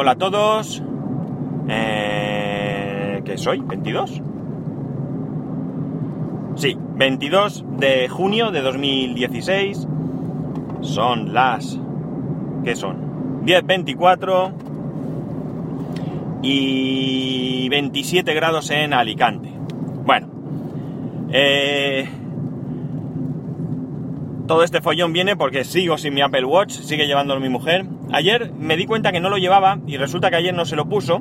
hola a todos. Eh, ¿Qué soy? ¿22? Sí, 22 de junio de 2016. Son las... ¿Qué son? 10.24 y 27 grados en Alicante. Bueno, eh, todo este follón viene porque sigo sin mi Apple Watch, sigue llevándolo mi mujer. Ayer me di cuenta que no lo llevaba y resulta que ayer no se lo puso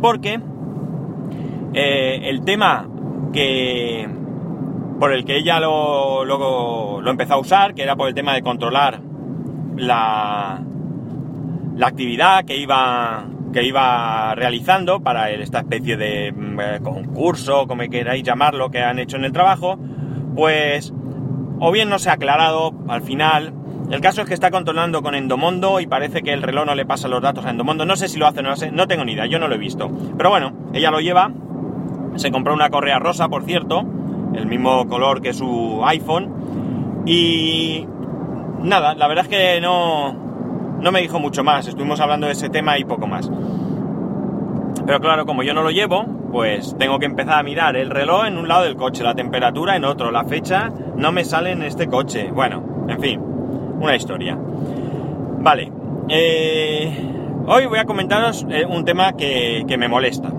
porque eh, el tema que por el que ella lo, lo, empezó a usar, que era por el tema de controlar la, la actividad que iba, que iba realizando para esta especie de mm, eh, concurso, como queráis llamarlo, que han hecho en el trabajo, pues o bien no se ha aclarado al final. El caso es que está controlando con Endomondo y parece que el reloj no le pasa los datos a Endomondo. No sé si lo hace, no sé, no tengo ni idea, yo no lo he visto. Pero bueno, ella lo lleva. Se compró una correa rosa, por cierto, el mismo color que su iPhone. Y nada, la verdad es que no, no me dijo mucho más. Estuvimos hablando de ese tema y poco más. Pero claro, como yo no lo llevo, pues tengo que empezar a mirar el reloj en un lado del coche, la temperatura en otro, la fecha no me sale en este coche. Bueno, en fin, una historia. Vale, eh, hoy voy a comentaros eh, un tema que, que me molesta.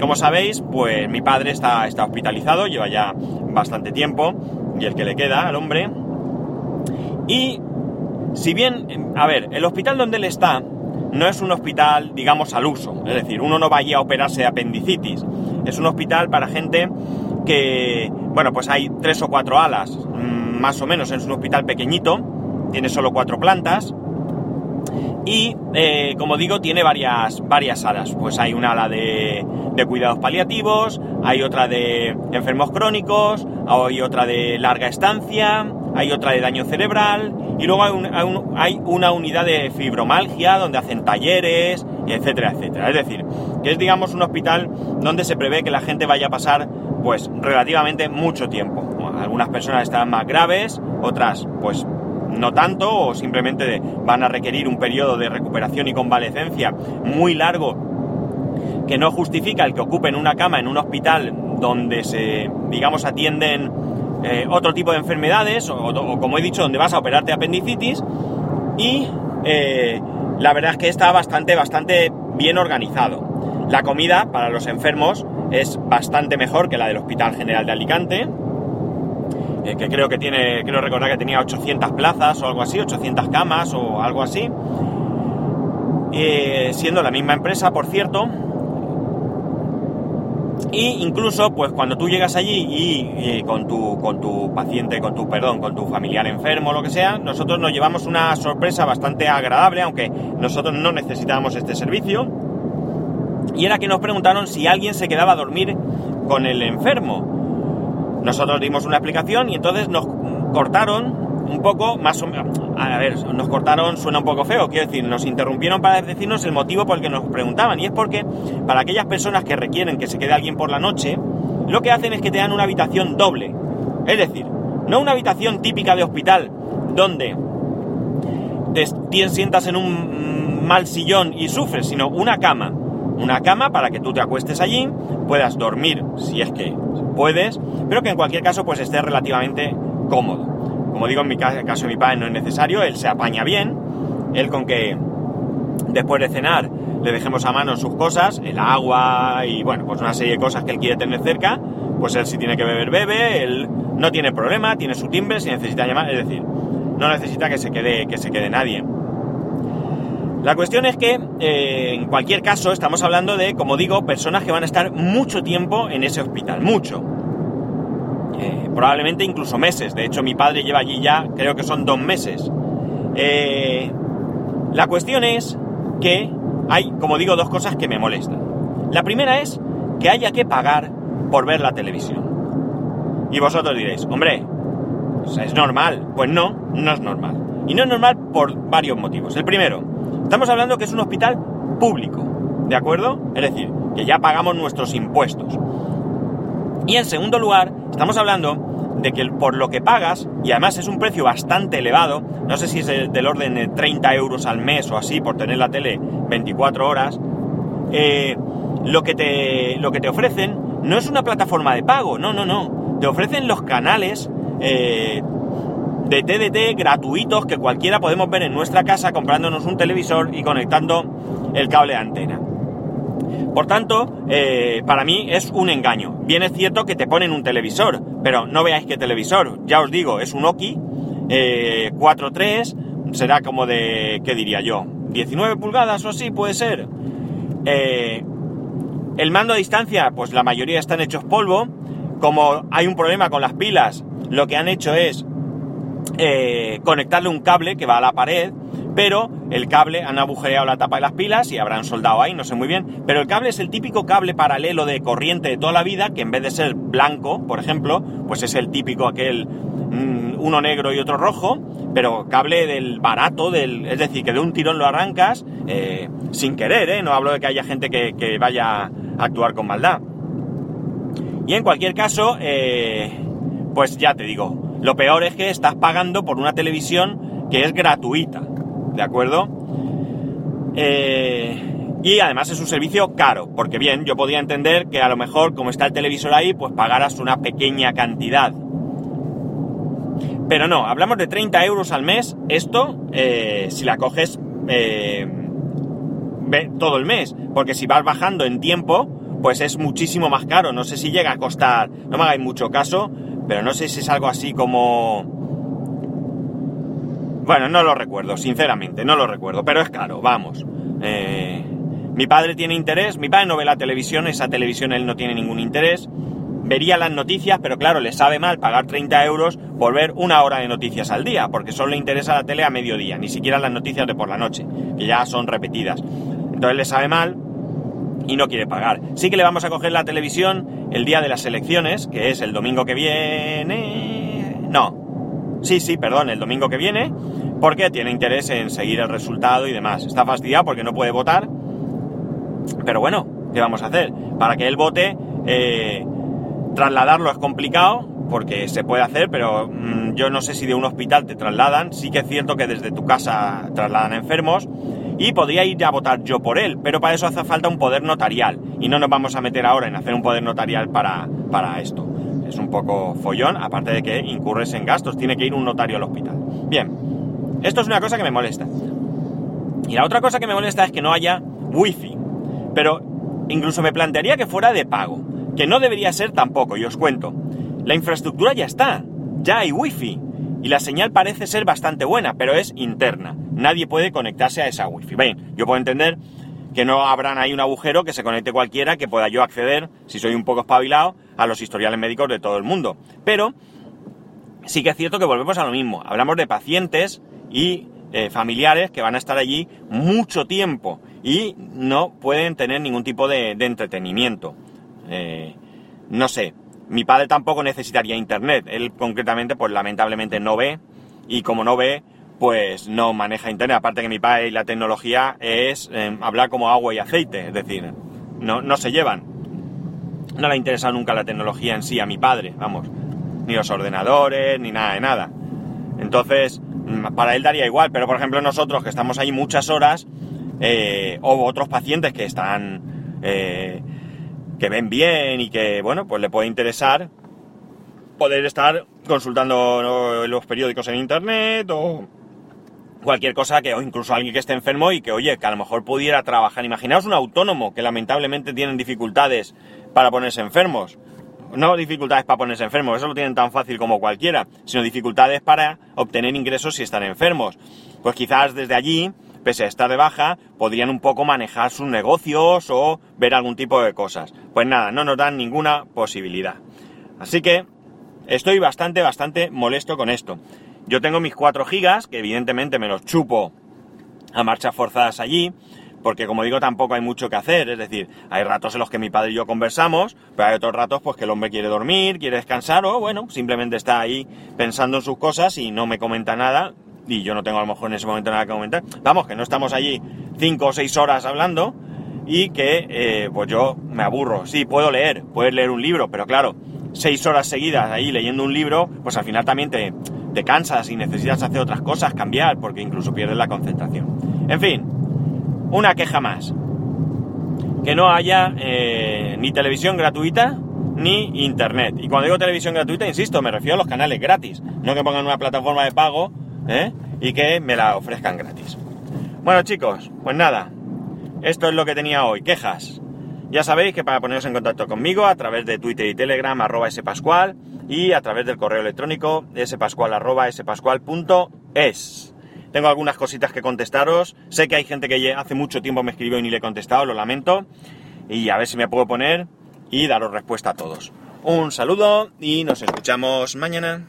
Como sabéis, pues mi padre está, está hospitalizado, lleva ya bastante tiempo, y el que le queda al hombre. Y si bien, a ver, el hospital donde él está no es un hospital, digamos, al uso. Es decir, uno no va allí a operarse de apendicitis. Es un hospital para gente que, bueno, pues hay tres o cuatro alas, mm, más o menos. Es un hospital pequeñito, tiene solo cuatro plantas y, eh, como digo, tiene varias, varias alas. Pues hay una ala de, cuidados paliativos, hay otra de enfermos crónicos, hay otra de larga estancia, hay otra de daño cerebral y luego hay, una unidad de fibromalgia donde hacen talleres, etcétera, etcétera. Es decir, que es digamos un hospital donde se prevé que la gente vaya a pasar pues relativamente mucho tiempo. algunas personas están más graves, otras pues no tanto o simplemente van a requerir un periodo de recuperación y convalecencia muy largo que no justifica el que ocupen una cama en un hospital donde se, digamos, atienden eh, otro tipo de enfermedades o, como he dicho, donde vas a operarte apendicitis y eh, la verdad es que está bastante, bastante bien organizado. La comida para los enfermos es bastante mejor que la del Hospital General de Alicante, eh, que creo que tiene, creo recordar que tenía 800 plazas o algo así, 800 camas o algo así, eh, siendo la misma empresa, por cierto. Y incluso, pues cuando tú llegas allí y, con, tu, con tu paciente, con tu, perdón, con tu familiar enfermo o lo que sea, nosotros nos llevamos una sorpresa bastante agradable, aunque nosotros no necesitábamos este servicio. Y era que nos preguntaron si alguien se quedaba a dormir con el enfermo. Nosotros dimos una explicación y entonces nos cortaron un poco, más o menos, a ver, nos cortaron, suena un poco feo, quiero decir, nos interrumpieron para decirnos el motivo por el que nos preguntaban. Y es porque para aquellas personas que requieren que se quede alguien por la noche, lo que hacen es que te dan una habitación doble. Es decir, no una habitación típica de hospital donde te sientas en un mal sillón y sufres, sino una cama. Una cama para que tú te acuestes allí, puedas dormir si es que puedes, pero que en cualquier caso pues esté relativamente cómodo. Como digo, en mi caso mi padre no es necesario, él se apaña bien, él con que después de cenar le dejemos a mano sus cosas, el agua y bueno, pues una serie de cosas que él quiere tener cerca, pues él si tiene que beber, bebe, él no tiene problema, tiene su timbre, si necesita llamar, es decir, no necesita que se quede, que se quede nadie. La cuestión es que, eh, en cualquier caso, estamos hablando de, como digo, personas que van a estar mucho tiempo en ese hospital, mucho. Eh, probablemente incluso meses. De hecho, mi padre lleva allí ya, creo que son dos meses. Eh, la cuestión es que hay, como digo, dos cosas que me molestan. La primera es que haya que pagar por ver la televisión. Y vosotros diréis, hombre, ¿es normal? Pues no, no es normal. Y no es normal por varios motivos. El primero, Estamos hablando que es un hospital público, ¿de acuerdo? Es decir, que ya pagamos nuestros impuestos. Y en segundo lugar, estamos hablando de que por lo que pagas, y además es un precio bastante elevado, no sé si es del orden de 30 euros al mes o así por tener la tele 24 horas, eh, lo, que te, lo que te ofrecen no es una plataforma de pago, no, no, no. Te ofrecen los canales eh, de TDT gratuitos que cualquiera podemos ver en nuestra casa comprándonos un televisor y conectando el cable de antena. Por tanto, eh, para mí es un engaño. Bien es cierto que te ponen un televisor, pero no veáis qué televisor. Ya os digo, es un Oki 4.3, será como de, ¿qué diría yo? 19 pulgadas o así, puede ser. Eh, el mando a distancia, pues la mayoría están hechos polvo. Como hay un problema con las pilas, lo que han hecho es eh, conectarle un cable que va a la pared, pero el cable han agujereado la tapa de las pilas y habrán soldado ahí, no sé muy bien. Pero el cable es el típico cable paralelo de corriente de toda la vida, que en vez de ser blanco, por ejemplo, pues es el típico aquel mm, uno negro y otro rojo, pero cable del barato, del, es decir, que de un tirón lo arrancas eh, sin querer, ¿eh? No hablo de que haya gente que, vaya a actuar con maldad. Y en cualquier caso, pues ya te digo, lo peor es que estás pagando por una televisión que es gratuita, ¿de acuerdo? Eh, y además es un servicio caro, porque bien, yo podía entender que a lo mejor como está el televisor ahí, pues pagaras una pequeña cantidad. Pero no, hablamos de 30 euros al mes. Esto, eh, si la coges eh, todo el mes, porque si vas bajando en tiempo, pues es muchísimo más caro. No sé si llega a costar, no me hagáis mucho caso, pero no sé si es algo así como... Bueno, no lo recuerdo, sinceramente, no lo recuerdo, pero es caro, vamos. Eh, mi padre tiene interés, mi padre no ve la televisión, esa televisión él no tiene ningún interés vería las noticias, pero claro, le sabe mal pagar 30 euros por ver una hora de noticias al día, porque solo le interesa la tele a mediodía, ni siquiera las noticias de por la noche, que ya son repetidas. Entonces le sabe mal y no quiere pagar. Sí que le vamos a coger la televisión el día de las elecciones, que es el domingo que viene... No. Sí, sí, perdón, el domingo que viene, porque tiene interés en seguir el resultado y demás. Está fastidiado porque no puede votar, pero bueno, ¿qué vamos a hacer? Para que él vote... Eh, Trasladarlo es complicado porque se puede hacer, pero mm, yo no sé si de un hospital te trasladan. Sí que es cierto que desde tu casa trasladan enfermos y podría ir a votar yo por él, pero para eso hace falta un poder notarial y no nos vamos a meter ahora en hacer un poder notarial para, para esto. Es un poco follón, aparte de que incurres en gastos, tiene que ir un notario al hospital. Bien, esto es una cosa que me molesta. Y la otra cosa que me molesta es que no haya wifi, pero incluso me plantearía que fuera de pago que no debería ser tampoco, y os cuento. La infraestructura ya está, ya hay wifi, y la señal parece ser bastante buena, pero es interna. Nadie puede conectarse a esa wifi. Bien, yo puedo entender que no habrán ahí un agujero que se conecte cualquiera, que pueda yo acceder, si soy un poco espabilado, a los historiales médicos de todo el mundo. Pero sí que es cierto que volvemos a lo mismo. Hablamos de pacientes y eh, familiares que van a estar allí mucho tiempo y no pueden tener ningún tipo de entretenimiento. Eh, no sé, mi padre tampoco necesitaría internet, él concretamente pues lamentablemente no ve y como no ve pues no maneja internet, aparte que mi padre y la tecnología es eh, hablar como agua y aceite, es decir, no, no se llevan. No le ha interesado nunca la tecnología en sí a mi padre, vamos, ni los ordenadores, ni nada de nada. Entonces, mm, para él daría igual, pero por ejemplo nosotros que estamos ahí muchas horas, eh, o otros pacientes que están que ven bien y que, bueno, pues le puede interesar poder estar consultando los periódicos en internet o cualquier cosa que, o incluso alguien que esté enfermo y que, oye, que a lo mejor pudiera trabajar. Imaginaos un autónomo que lamentablemente tienen dificultades para ponerse enfermos. No dificultades para ponerse enfermos, eso lo tienen tan fácil como cualquiera, sino dificultades para obtener ingresos si están enfermos. Pues quizás desde allí pese a estar de baja, podrían un poco manejar sus negocios o ver algún tipo de cosas. Pues nada, no nos dan ninguna posibilidad. Así que estoy bastante, bastante molesto con esto. Yo tengo mis 4 gigas, que evidentemente me los chupo a marchas forzadas allí, porque como digo tampoco hay mucho que hacer, es decir, hay ratos en los que mi padre y yo conversamos, pero hay otros ratos pues que el hombre quiere dormir, quiere descansar o bueno, simplemente está ahí pensando en sus cosas y no me comenta nada y yo no tengo a lo mejor en ese momento nada que comentar. Vamos, que no estamos allí cinco o seis horas hablando y que eh, pues yo me aburro. Sí, puedo leer, puedes leer un libro, pero claro, seis horas seguidas ahí leyendo un libro, pues al final también te, te cansas y necesitas hacer otras cosas, cambiar, porque incluso pierdes la concentración. En fin, una queja más. Que no haya eh, ni televisión gratuita ni internet. Y cuando digo televisión gratuita, insisto, me refiero a los canales gratis, no que pongan una plataforma de pago ¿eh? y que me la ofrezcan gratis. Bueno chicos, pues nada, esto es lo que tenía hoy, quejas. Ya sabéis que para poneros en contacto conmigo a través de Twitter y Telegram arroba spascual y a través del correo electrónico spascual arroba spascual.es. Tengo algunas cositas que contestaros. Sé que hay gente que hace mucho tiempo me escribió y ni le he contestado, lo lamento. Y a ver si me puedo poner y daros respuesta a todos. Un saludo y nos escuchamos mañana.